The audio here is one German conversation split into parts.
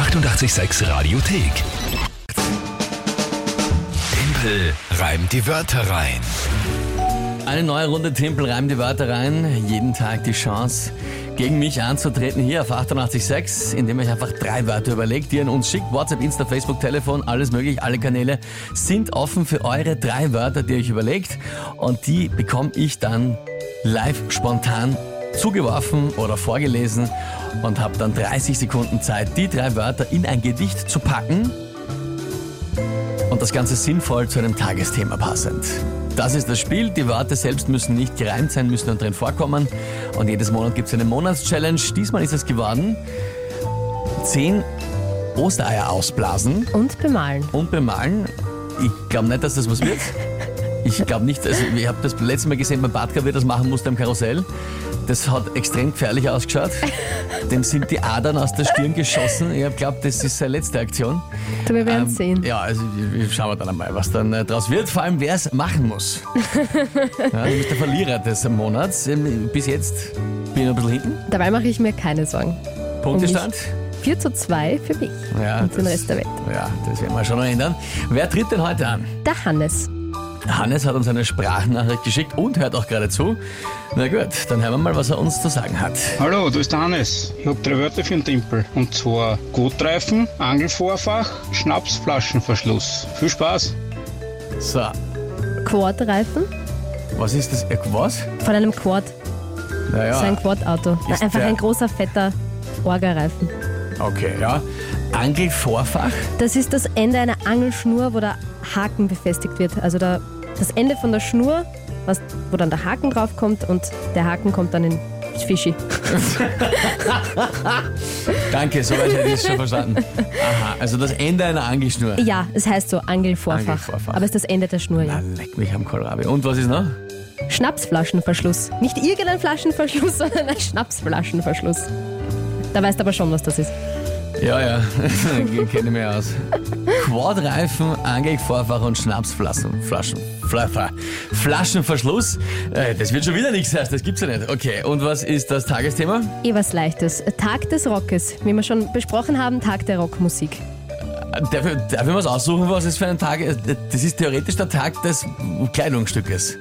886 Radiothek. Tempel reimt die Wörter rein. Eine neue Runde Tempel reimt die Wörter rein. Jeden Tag die Chance, gegen mich anzutreten hier auf 886, indem ihr euch einfach drei Wörter überlegt, die ihr an uns schickt. WhatsApp, Insta, Facebook, Telefon, alles möglich. Alle Kanäle sind offen für eure drei Wörter, die ihr euch überlegt. Und die bekomme ich dann live spontan zugeworfen oder vorgelesen und habe dann 30 Sekunden Zeit, die drei Wörter in ein Gedicht zu packen und das Ganze sinnvoll zu einem Tagesthema passend. Das ist das Spiel. Die Wörter selbst müssen nicht gereimt sein, müssen nur drin vorkommen. Und jedes Monat gibt es eine Monatschallenge. Diesmal ist es geworden, zehn Ostereier ausblasen Und bemalen. und bemalen. Ich glaube nicht, dass das was wird. Ich glaube nicht, also ich habe das letzte Mal gesehen beim Badka, wie das machen musste am Karussell. Das hat extrem gefährlich ausgeschaut. Dem sind die Adern aus der Stirn geschossen. Ich glaube, das ist seine letzte Aktion. Du, wir werden Ähm, sehen. Ja, also schauen wir dann einmal, was dann äh, draus wird. Vor allem, wer es machen muss. ja, du bist der Verlierer des Monats. Ähm, Bis jetzt bin ich noch ein bisschen hinten. Dabei mache ich mir keine Sorgen. Punktestand. 4 zu 2 für mich Ja, und den das- Rest der Welt. Ja, das werden wir schon noch ändern. Wer tritt denn heute an? Der Hannes. Hannes hat uns eine Sprachnachricht geschickt und hört auch gerade zu. Na gut, dann hören wir mal, was er uns zu sagen hat. Hallo, du bist der Hannes. Ich habe drei Wörter für den Tempel. Und zwar Gutreifen, Angelvorfach, Schnapsflaschenverschluss. Viel Spaß. So, Quad-Reifen was ist das? Äh, was? von einem Quad. Naja, So ein Quad-Auto. Einfach ein großer, fetter Orga-Reifen. okay, ja. Angelvorfach. Das ist das Ende einer Angelschnur, wo der Haken befestigt wird. Also der, das Ende von der Schnur, was, wo dann der Haken draufkommt und der Haken kommt dann in Fischi. Danke, soweit hätte ich es schon verstanden. Aha, also das Ende einer Angelschnur. Ja, es heißt so Angelvorfach. Angelvorfach. Aber es ist das Ende der Schnur, ja. Na, leck mich am Kohlrabi. Und was ist noch? Schnapsflaschenverschluss. Nicht irgendein Flaschenverschluss, sondern ein Schnapsflaschenverschluss. Da weißt du aber schon, was das ist. Ja, ja, kenne ich mich aus. Quadreifen, Angelvorfach und Schnapsflaschen. Flaschen, Fla- Flaschenverschluss. Äh, Das wird schon wieder nichts heißen, das gibt's ja nicht. Okay, und was ist das Tagesthema? Eh was Leichtes. Tag des Rockes. Wie wir schon besprochen haben, Tag der Rockmusik. Äh, Darf ich, darf ich was aussuchen, was es für ein Tag ist? Das ist theoretisch der Tag des Kleidungsstückes.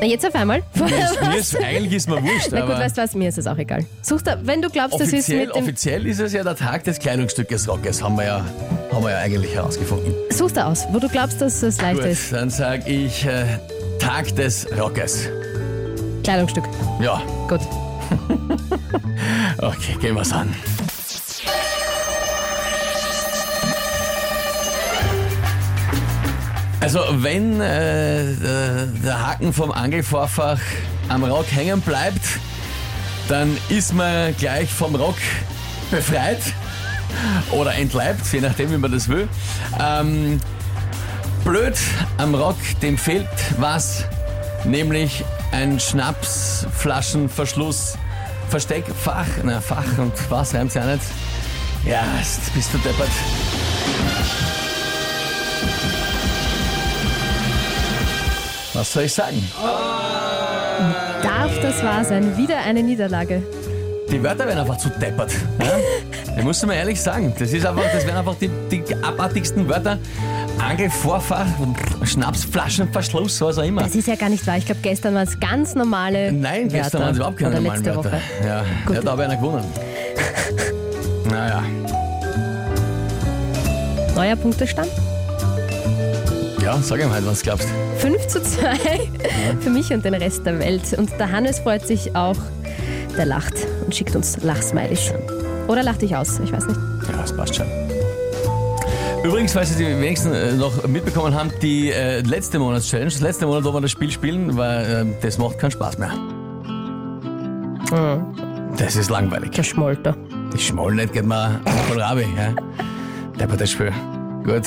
Na, jetzt auf einmal. Mir ist, eigentlich ist mir wurscht, Na gut, weißt du was, mir ist es auch egal. Such da, wenn du glaubst, das ist offiziell, mit dem... offiziell ist es ja der Tag des Kleidungsstückes Rockes, haben wir ja, haben wir ja eigentlich herausgefunden. Such da aus, wo du glaubst, dass es leicht Gut, ist. dann sage ich äh, Tag des Rockes. Kleidungsstück. Ja, Gut. okay, gehen wir's an. Also wenn äh, der- Haken vom Angelvorfach am Rock hängen bleibt, dann ist man gleich vom Rock befreit oder entleibt, je nachdem, wie man das will. Ähm, blöd am Rock, dem fehlt was, nämlich ein Schnapsflaschenverschluss. Versteckfach, na Fach und was reimt ja nicht. Ja, bist du deppert. Was soll ich sagen? Darf das wahr sein? Wieder eine Niederlage. Die Wörter werden einfach zu deppert. Ja? Ich muss mal ehrlich sagen, das, ist einfach, das wären einfach die, die abartigsten Wörter. Angelvorfach, Schnapsflaschenverschluss, was auch immer. Das ist ja gar nicht wahr. Ich glaube, gestern waren es ganz normale Nein, gestern waren es überhaupt keine Oder normalen letzte Wörter. Woche. Ja, Gut. ja, da habe ich einer gewonnen. Naja, Neuer Punktestand. Ja, sag ihm halt, was du glaubst. 5 zu 2 für mich und den Rest der Welt. Und der Hannes freut sich auch. Der lacht und schickt uns Lachsmileys. Oder lacht dich aus, ich weiß nicht. Ja, das passt schon. Übrigens, falls Sie die wenigsten äh, noch mitbekommen haben, die äh, letzte Monatschallenge, das letzte Monat, wo wir das Spiel spielen, weil äh, das macht keinen Spaß mehr. Das ist langweilig. Der Schmolter. Die Schmoll nicht geht mir Kohlrabi. Ja? Der das Spiel. Gut.